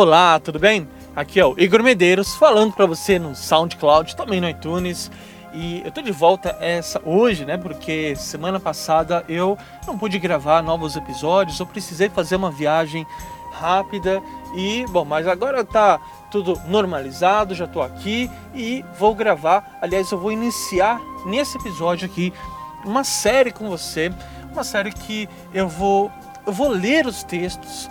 Olá, tudo bem? Aqui é o Igor Medeiros falando para você no SoundCloud, também no iTunes. E eu tô de volta essa hoje, né? Porque semana passada eu não pude gravar novos episódios, eu precisei fazer uma viagem rápida e bom, mas agora tá tudo normalizado, já tô aqui e vou gravar. Aliás, eu vou iniciar nesse episódio aqui uma série com você, uma série que eu vou eu vou ler os textos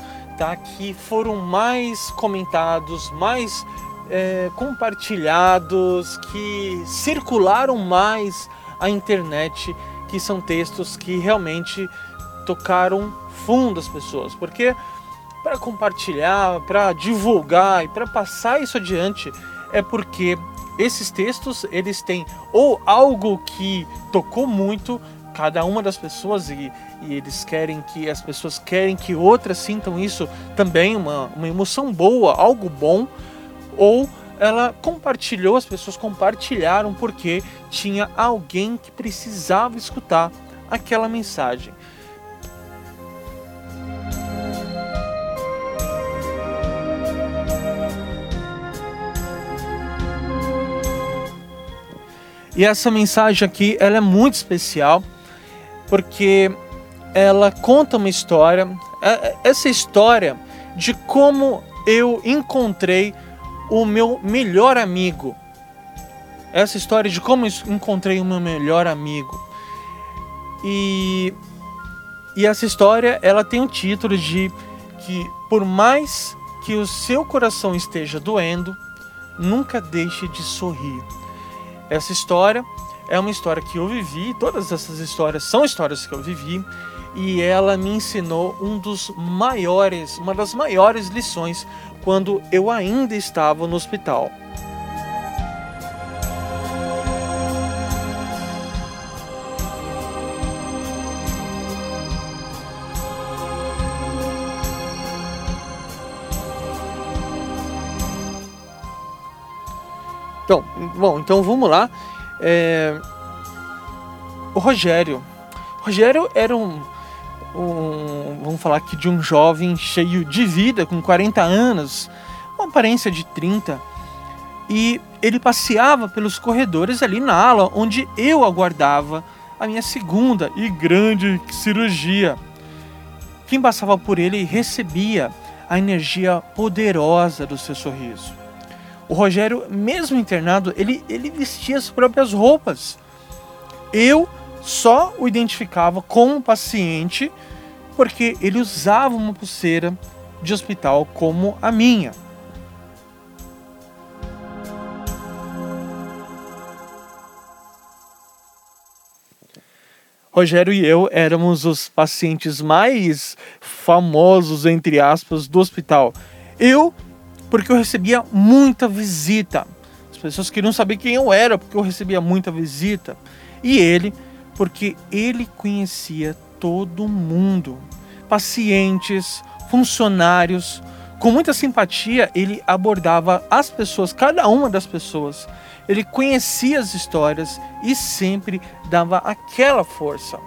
que foram mais comentados, mais é, compartilhados, que circularam mais a internet, que são textos que realmente tocaram fundo as pessoas, porque para compartilhar, para divulgar e para passar isso adiante é porque esses textos eles têm ou algo que tocou muito cada uma das pessoas e, e, eles querem que as pessoas querem que outras sintam isso também uma, uma emoção boa algo bom ou ela compartilhou as pessoas compartilharam porque tinha alguém que precisava escutar aquela mensagem. E essa mensagem aqui, ela é muito especial porque ela conta uma história, é, é, essa história de como eu encontrei o meu melhor amigo. Essa história de como eu encontrei o meu melhor amigo. E, e essa história ela tem o título de que por mais que o seu coração esteja doendo, nunca deixe de sorrir. Essa história é uma história que eu vivi, todas essas histórias são histórias que eu vivi, e ela me ensinou um dos maiores, uma das maiores lições quando eu ainda estava no hospital. Então, bom, então vamos lá. É... O Rogério. O Rogério era um, um, Vamos falar aqui de um jovem cheio de vida, com 40 anos, uma aparência de 30. E ele passeava pelos corredores ali na ala onde eu aguardava a minha segunda e grande cirurgia. Quem passava por ele recebia a energia poderosa do seu sorriso. O Rogério, mesmo internado, ele, ele vestia as próprias roupas. Eu só o identificava como paciente porque ele usava uma pulseira de hospital como a minha. Rogério e eu éramos os pacientes mais famosos, entre aspas, do hospital. Eu porque eu recebia muita visita. As pessoas queriam saber quem eu era, porque eu recebia muita visita. E ele, porque ele conhecia todo mundo. Pacientes, funcionários. Com muita simpatia, ele abordava as pessoas, cada uma das pessoas. Ele conhecia as histórias e sempre dava aquela força.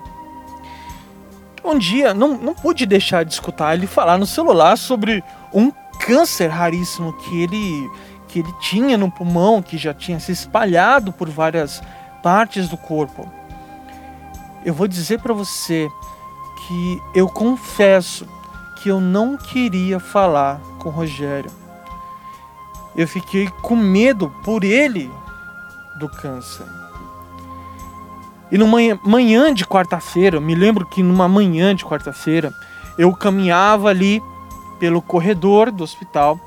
Um dia, não, não pude deixar de escutar ele falar no celular sobre um câncer raríssimo que ele que ele tinha no pulmão, que já tinha se espalhado por várias partes do corpo. Eu vou dizer para você que eu confesso que eu não queria falar com o Rogério. Eu fiquei com medo por ele do câncer. E numa manhã de quarta-feira, me lembro que numa manhã de quarta-feira, eu caminhava ali pelo corredor do hospital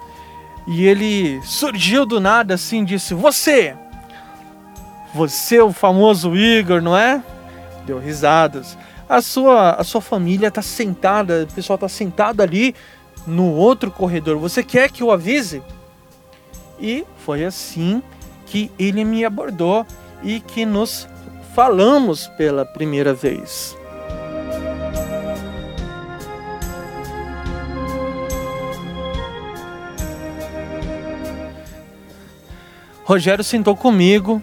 e ele surgiu do nada assim, disse: Você! Você, o famoso Igor, não é? Deu risadas. A sua, a sua família está sentada, o pessoal está sentado ali no outro corredor. Você quer que eu avise? E foi assim que ele me abordou e que nos falamos pela primeira vez. Rogério sentou comigo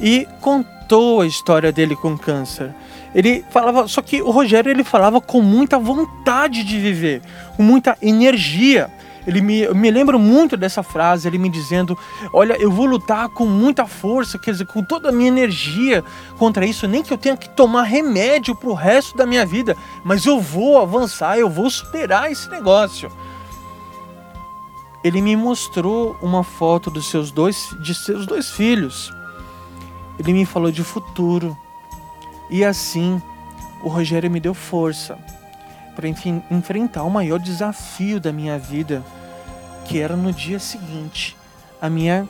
e contou a história dele com câncer. Ele falava, só que o Rogério ele falava com muita vontade de viver, com muita energia. Ele me, eu me lembro muito dessa frase, ele me dizendo: Olha, eu vou lutar com muita força, quer dizer, com toda a minha energia contra isso, nem que eu tenha que tomar remédio para o resto da minha vida, mas eu vou avançar, eu vou superar esse negócio. Ele me mostrou uma foto dos seus dois, de seus dois filhos. Ele me falou de futuro. E assim, o Rogério me deu força para enfrentar o maior desafio da minha vida que era no dia seguinte, a minha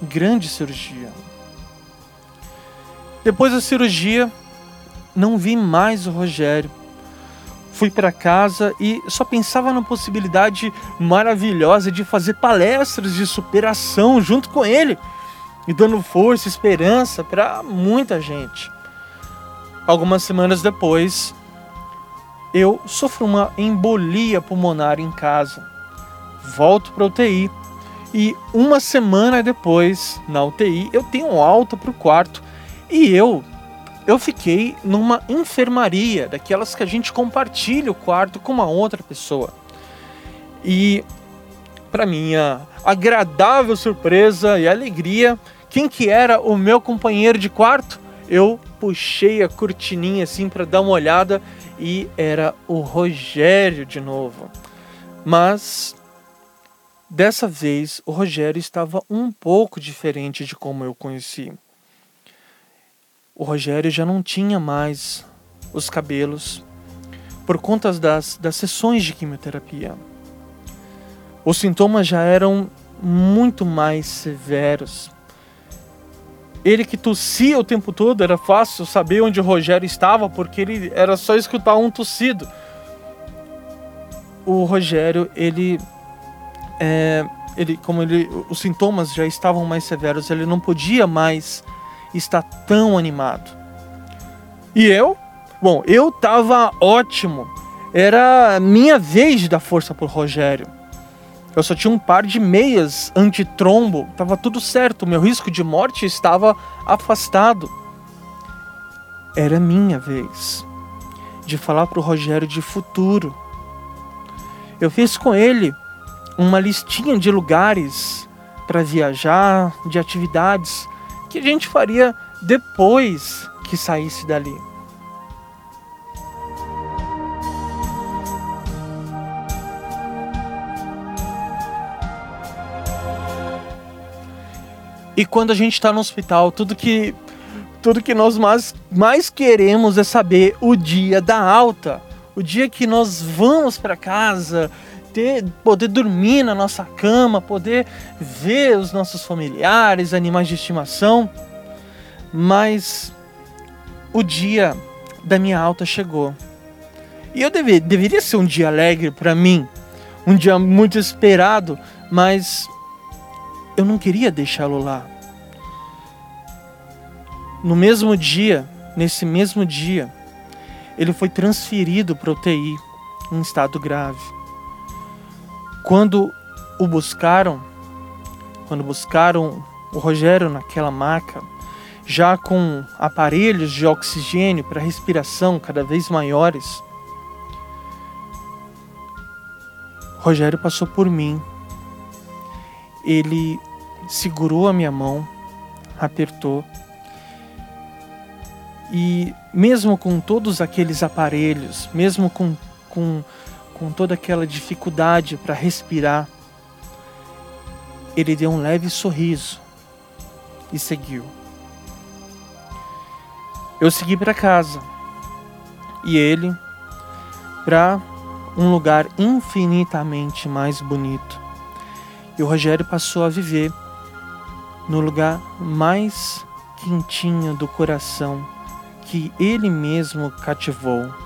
grande cirurgia. Depois da cirurgia, não vi mais o Rogério. Fui para casa e só pensava na possibilidade maravilhosa de fazer palestras de superação junto com ele e dando força, esperança para muita gente. Algumas semanas depois, eu sofro uma embolia pulmonar em casa volto para UTI e uma semana depois, na UTI, eu tenho alta para o quarto e eu eu fiquei numa enfermaria, daquelas que a gente compartilha o quarto com uma outra pessoa. E para minha agradável surpresa e alegria, quem que era o meu companheiro de quarto? Eu puxei a cortininha assim para dar uma olhada e era o Rogério de novo. Mas Dessa vez, o Rogério estava um pouco diferente de como eu conheci. O Rogério já não tinha mais os cabelos por conta das, das sessões de quimioterapia. Os sintomas já eram muito mais severos. Ele que tossia o tempo todo, era fácil saber onde o Rogério estava, porque ele era só escutar um tossido. O Rogério, ele é, ele, como ele, os sintomas já estavam mais severos, ele não podia mais estar tão animado. E eu? Bom, eu tava ótimo. Era minha vez dar força pro Rogério. Eu só tinha um par de meias antitrombo, tava tudo certo, meu risco de morte estava afastado. Era minha vez de falar pro Rogério de futuro. Eu fiz com ele uma listinha de lugares para viajar, de atividades que a gente faria depois que saísse dali. E quando a gente está no hospital, tudo que tudo que nós mais, mais queremos é saber o dia da alta, o dia que nós vamos para casa, ter, poder dormir na nossa cama, poder ver os nossos familiares, animais de estimação. Mas o dia da minha alta chegou. E eu deve, deveria ser um dia alegre para mim, um dia muito esperado, mas eu não queria deixá-lo lá. No mesmo dia, nesse mesmo dia, ele foi transferido para UTI em estado grave. Quando o buscaram, quando buscaram o Rogério naquela maca, já com aparelhos de oxigênio para respiração cada vez maiores, Rogério passou por mim. Ele segurou a minha mão, apertou. E mesmo com todos aqueles aparelhos, mesmo com, com com toda aquela dificuldade para respirar, ele deu um leve sorriso e seguiu. Eu segui para casa e ele para um lugar infinitamente mais bonito. E o Rogério passou a viver no lugar mais quentinho do coração que ele mesmo cativou.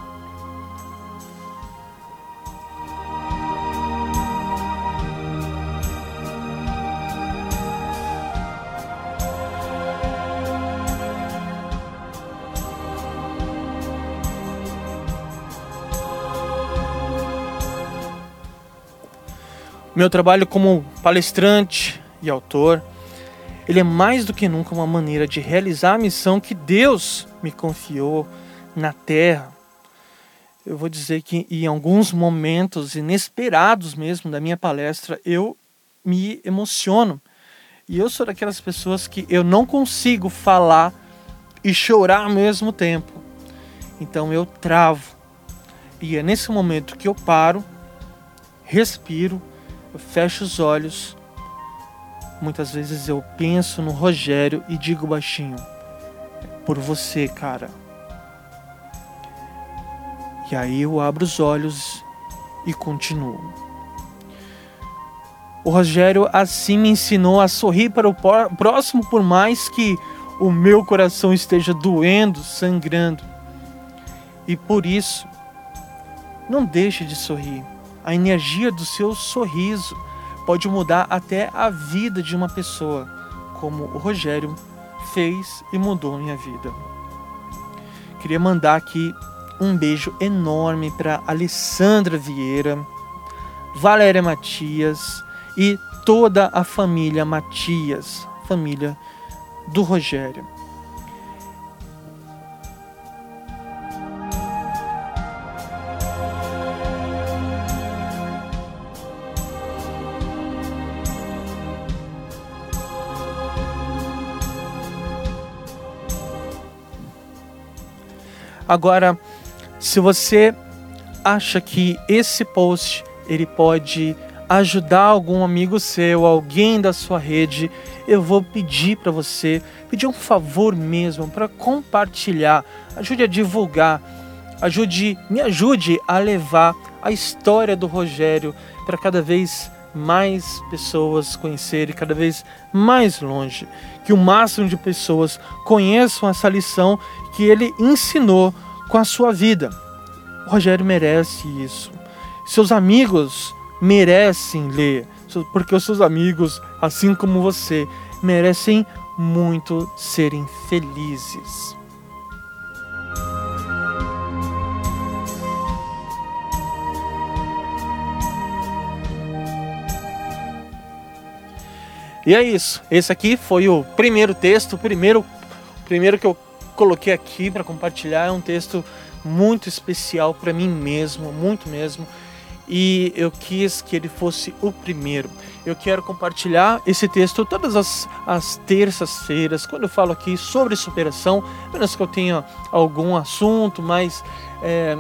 Meu trabalho como palestrante e autor, ele é mais do que nunca uma maneira de realizar a missão que Deus me confiou na terra. eu vou dizer que em alguns momentos inesperados mesmo da minha palestra, eu me emociono. E eu sou daquelas pessoas que eu não consigo falar e chorar ao mesmo tempo. Então eu travo. E é nesse momento que eu paro, respiro, eu fecho os olhos. Muitas vezes eu penso no Rogério e digo baixinho: por você, cara. E aí eu abro os olhos e continuo. O Rogério assim me ensinou a sorrir para o próximo, por mais que o meu coração esteja doendo, sangrando. E por isso, não deixe de sorrir. A energia do seu sorriso pode mudar até a vida de uma pessoa, como o Rogério fez e mudou minha vida. Queria mandar aqui um beijo enorme para Alessandra Vieira, Valéria Matias e toda a família Matias, família do Rogério. Agora, se você acha que esse post ele pode ajudar algum amigo seu, alguém da sua rede, eu vou pedir para você, pedir um favor mesmo para compartilhar, ajude a divulgar, ajude, me ajude a levar a história do Rogério para cada vez mais pessoas conhecerem, cada vez mais longe, que o máximo de pessoas conheçam essa lição que ele ensinou com a sua vida. O Rogério merece isso. Seus amigos merecem ler, porque os seus amigos, assim como você, merecem muito serem felizes. E é isso. Esse aqui foi o primeiro texto, o primeiro, primeiro que eu coloquei aqui para compartilhar. É um texto muito especial para mim mesmo, muito mesmo. E eu quis que ele fosse o primeiro. Eu quero compartilhar esse texto todas as, as terças-feiras, quando eu falo aqui sobre superação, menos que eu tenha algum assunto mais é,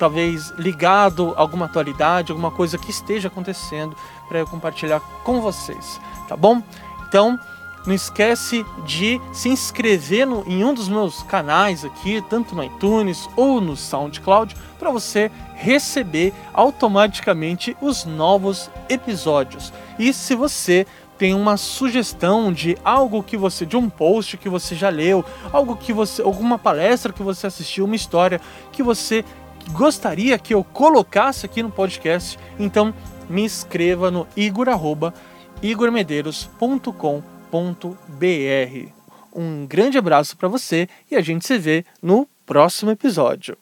talvez ligado a alguma atualidade, alguma coisa que esteja acontecendo para eu compartilhar com vocês, tá bom? Então, não esquece de se inscrever no, em um dos meus canais aqui, tanto no iTunes ou no SoundCloud, para você receber automaticamente os novos episódios. E se você tem uma sugestão de algo que você de um post que você já leu, algo que você alguma palestra que você assistiu, uma história que você gostaria que eu colocasse aqui no podcast, então me escreva no igor@igormedeiros.com br Um grande abraço para você e a gente se vê no próximo episódio.